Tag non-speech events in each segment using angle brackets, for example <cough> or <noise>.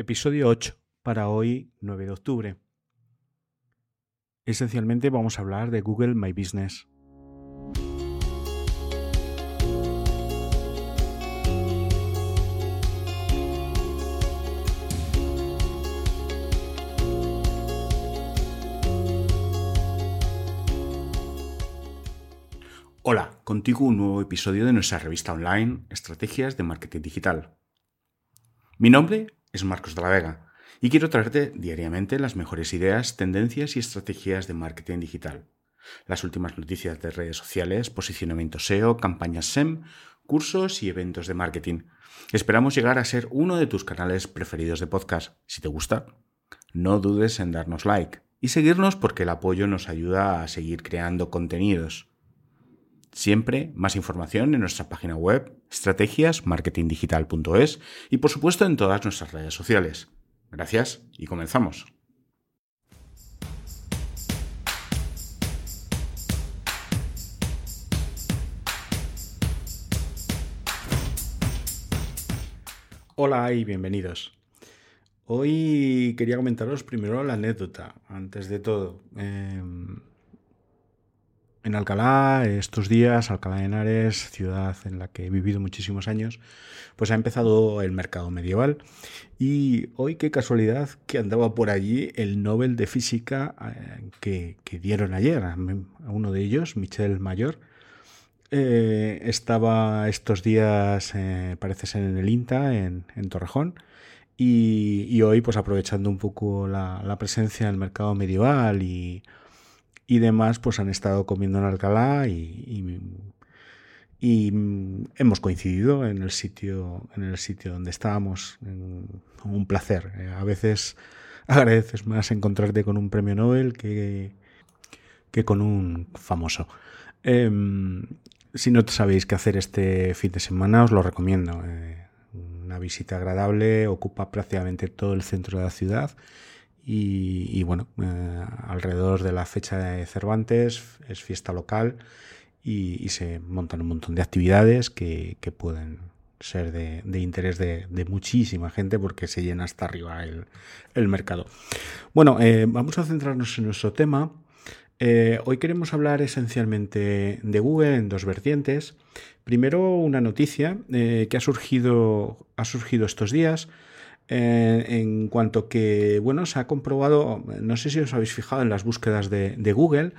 Episodio 8 para hoy 9 de octubre. Esencialmente vamos a hablar de Google My Business. Hola, contigo un nuevo episodio de nuestra revista online Estrategias de Marketing Digital. Mi nombre es Marcos de la Vega y quiero traerte diariamente las mejores ideas, tendencias y estrategias de marketing digital. Las últimas noticias de redes sociales, posicionamiento SEO, campañas SEM, cursos y eventos de marketing. Esperamos llegar a ser uno de tus canales preferidos de podcast. Si te gusta, no dudes en darnos like y seguirnos porque el apoyo nos ayuda a seguir creando contenidos. Siempre más información en nuestra página web estrategiasmarketingdigital.es y por supuesto en todas nuestras redes sociales. Gracias y comenzamos. Hola y bienvenidos. Hoy quería comentaros primero la anécdota, antes de todo. Em, en Alcalá, estos días, Alcalá de Henares, ciudad en la que he vivido muchísimos años, pues ha empezado el mercado medieval. Y hoy, qué casualidad que andaba por allí el Nobel de Física eh, que, dieron ayer, a uno de ellos, Michel Mayor. Eh, estaba estos días, eh, parece ser en el INTA, en, Torrejón. Y, hoy, pues aprovechando un poco la, la presencia del mercado medieval y y demás, pues han estado comiendo en Alcalá y, hemos coincidido en el sitio, en el sitio donde estábamos. Un placer. Eh, a veces <laughs> agradeces más encontrarte con un premio Nobel que, que con un famoso. Em, si no sabéis qué hacer este fin de semana, os lo recomiendo. Eh, una visita agradable, ocupa prácticamente todo el centro de la ciudad y, bueno, eh, alrededor de la fecha de Cervantes es fiesta local y, se montan un montón de actividades que, pueden ser de, interés de, muchísima gente porque se llena hasta arriba el, mercado. Bueno, eh, vamos a centrarnos en nuestro tema. Eh, hoy queremos hablar esencialmente de Google en dos vertientes. Primero, una noticia que ha surgido, ha surgido estos días eh, en cuanto que, bueno, se ha comprobado, no sé si os habéis fijado en las búsquedas de, Google,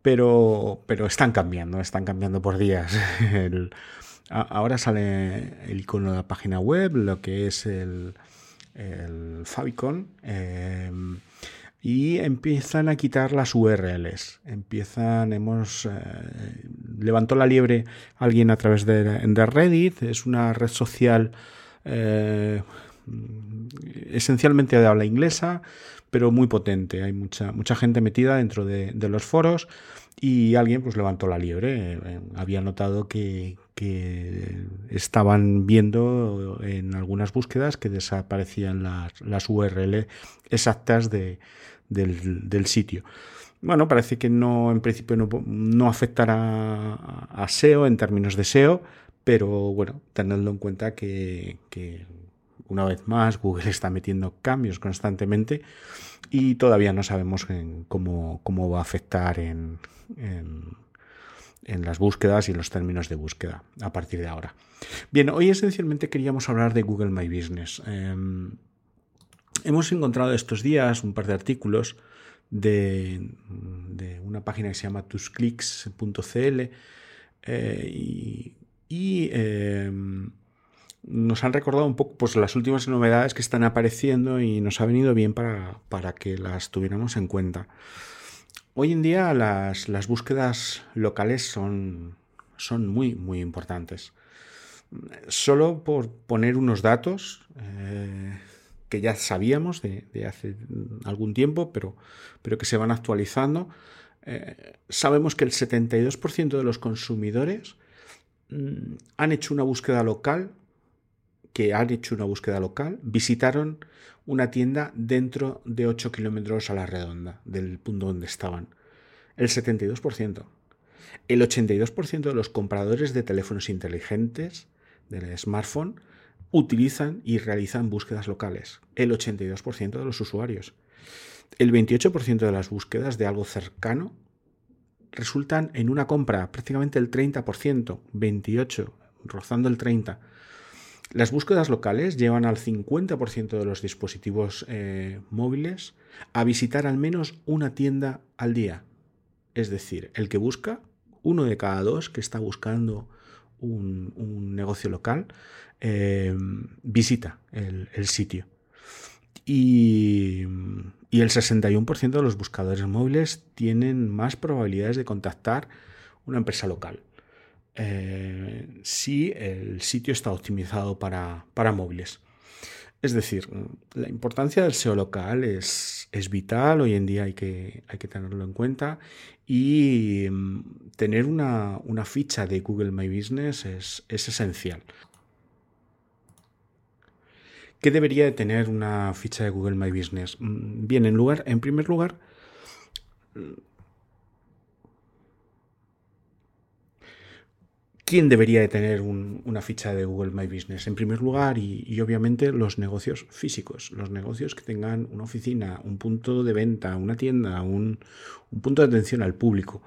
pero, pero están cambiando, están cambiando por días. <laughs> ahora sale el icono de la página web, lo que es el, el Favicon. Em, y empiezan a quitar las URLs. Empiezan, hemos. Eh, levantó la liebre alguien a través de, de Reddit, es una red social eh, esencialmente de habla inglesa, pero muy potente. Hay mucha, mucha gente metida dentro de, los foros y alguien pues levantó la liebre. Eh, había notado que, estaban viendo en algunas búsquedas que desaparecían las, las URL exactas de, del, sitio. Bueno, parece que no, en principio no, afectará a SEO en términos de SEO, pero bueno, teniendo en cuenta que una vez más, Google está metiendo cambios constantemente y todavía no sabemos cómo, va a afectar en, las búsquedas y en los términos de búsqueda a partir de ahora. Bien, hoy esencialmente queríamos hablar de Google My Business. Em, hemos encontrado estos días un par de artículos de, una página que se llama tusclicks.cl eh, y, y em, nos han recordado un poco pues, las últimas novedades que están apareciendo y nos ha venido bien para, que las tuviéramos en cuenta. Hoy en día las, búsquedas locales son, son, muy, muy importantes. Solo por poner unos datos eh, que ya sabíamos de, hace algún tiempo, pero, pero, que se van actualizando, eh, sabemos que el 72% de los consumidores mm, han hecho una búsqueda local que han hecho una búsqueda local visitaron una tienda dentro de 8 kilómetros a la redonda del punto donde estaban. El 72%. El 82% de los compradores de teléfonos inteligentes, del smartphone, utilizan y realizan búsquedas locales, el 82% de los usuarios. El 28% de las búsquedas de algo cercano resultan en una compra, prácticamente el 30%, 28%, rozando el 30%. Las búsquedas locales llevan al 50% de los dispositivos eh, móviles a visitar al menos una tienda al día. Es decir, el que busca, uno de cada dos que está buscando un, negocio local, eh, visita el, sitio. Y, y el 61% de los buscadores móviles tienen más probabilidades de contactar una empresa local. Eh, si el sitio está optimizado para, móviles. Es decir, la importancia del SEO local es, es vital, hoy en día hay que, hay que tenerlo en cuenta y mm, tener una, ficha de Google My Business es, es esencial. ¿Qué debería de tener una ficha de Google My Business? Mm, bien, en, lugar, en primer lugar, ¿Quién debería de tener una ficha de Google My Business? En primer lugar, y, obviamente los negocios físicos, los negocios que tengan una oficina, un punto de venta, una tienda, un, punto de atención al público,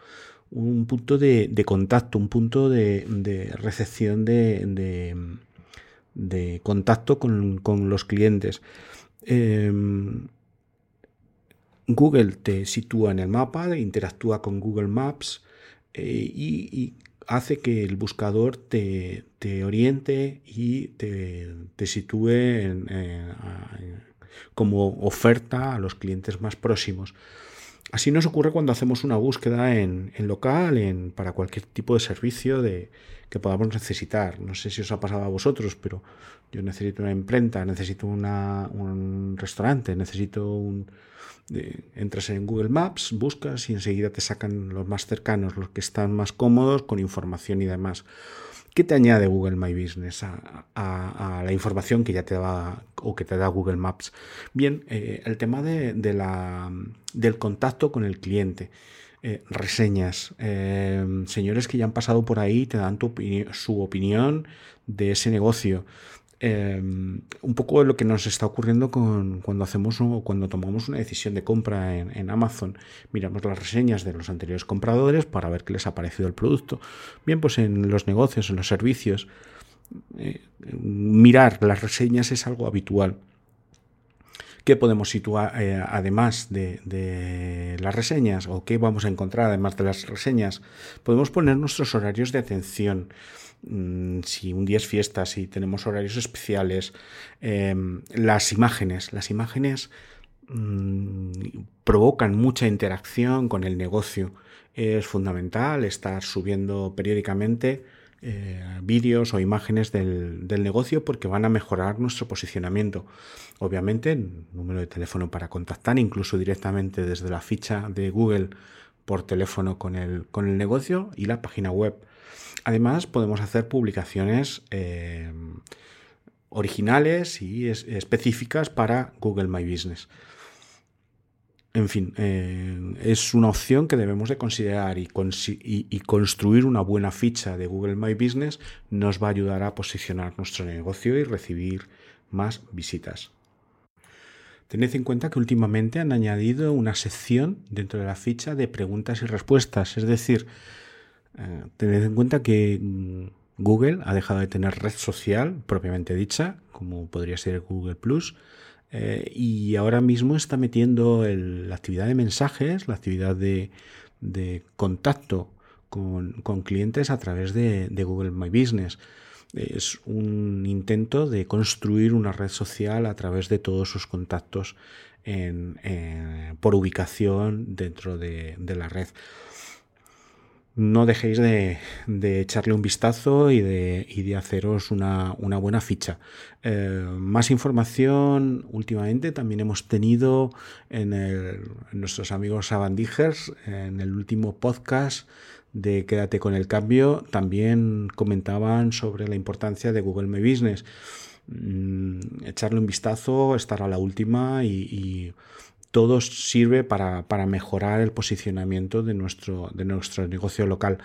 un punto de, contacto, un punto de, recepción de, contacto con, los clientes. Em, Google te sitúa en el mapa, interactúa con Google Maps eh, y hace que el buscador te, oriente y te, sitúe como oferta a los clientes más próximos. Así nos ocurre cuando hacemos una búsqueda en, local, en, para cualquier tipo de servicio de, que podamos necesitar. No sé si os ha pasado a vosotros, pero yo necesito una imprenta, necesito un restaurante, necesito un, entras en Google Maps, buscas y enseguida te sacan los más cercanos, los que están más cómodos con información y demás. ¿Qué te añade Google My Business a, la información que ya te da o que te da Google Maps? Bien, eh, el tema de, del contacto con el cliente. Eh, reseñas, eh, señores que ya han pasado por ahí te dan su opinión de ese negocio. Em, un poco lo que nos está ocurriendo con, cuando hacemos o cuando tomamos una decisión de compra en, Amazon. Miramos las reseñas de los anteriores compradores para ver qué les ha parecido el producto. Bien, pues en los negocios, en los servicios, eh, mirar las reseñas es algo habitual. ¿Qué podemos situar eh, además de, de, las reseñas o qué vamos a encontrar además de las reseñas? Podemos poner nuestros horarios de atención. Mm, si un día es fiesta, si tenemos horarios especiales, em, las imágenes, las imágenes mm, provocan mucha interacción con el negocio. Es fundamental estar subiendo periódicamente eh, vídeos o imágenes del, del, negocio porque van a mejorar nuestro posicionamiento. Obviamente, número de teléfono para contactar, incluso directamente desde la ficha de Google por teléfono con el, con el negocio y la página web. Además, podemos hacer publicaciones eh, originales y específicas para Google My Business. En fin, eh, es una opción que debemos de considerar y, construir una buena ficha de Google My Business nos va a ayudar a posicionar nuestro negocio y recibir más visitas. Tened en cuenta que últimamente han añadido una sección dentro de la ficha de preguntas y respuestas, es decir, eh, tened en cuenta que mm, Google ha dejado de tener red social propiamente dicha, como podría ser Google eh, y ahora mismo está metiendo la actividad de mensajes, la actividad de, contacto con, clientes a través de, Google My Business. Es un intento de construir una red social a través de todos sus contactos por ubicación dentro de la red no dejéis de, echarle un vistazo y de, haceros una, buena ficha. Eh, más información últimamente también hemos tenido en, nuestros amigos Sabandijers, en el último podcast de Quédate con el cambio, también comentaban sobre la importancia de Google My Business. Mm, echarle un vistazo, estar a la última y todo sirve para, mejorar el posicionamiento de nuestro, de nuestro negocio local.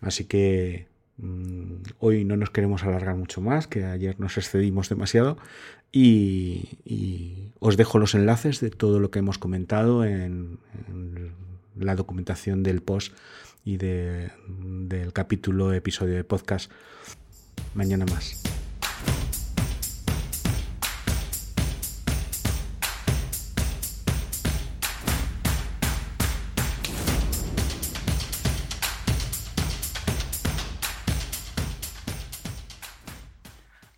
Así que Mm, hoy no nos queremos alargar mucho más, que ayer nos excedimos demasiado. Y, os dejo los enlaces de todo lo que hemos comentado en, la documentación del post y del capítulo, episodio de podcast. Mañana más.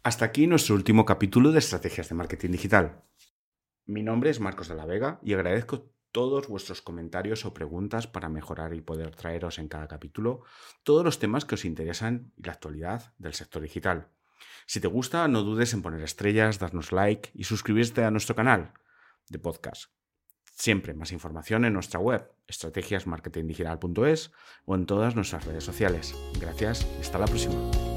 Hasta aquí nuestro último capítulo de Estrategias de Marketing Digital. Mi nombre es Marcos de la Vega y agradezco todos vuestros comentarios o preguntas para mejorar y poder traeros en cada capítulo todos los temas que os interesan y la actualidad del sector digital. Si te gusta, no dudes en poner estrellas, darnos like y suscribirte a nuestro canal de podcast. Siempre más información en nuestra web, estrategiasmarketingdigital.es o en todas nuestras redes sociales. Gracias y hasta la próxima.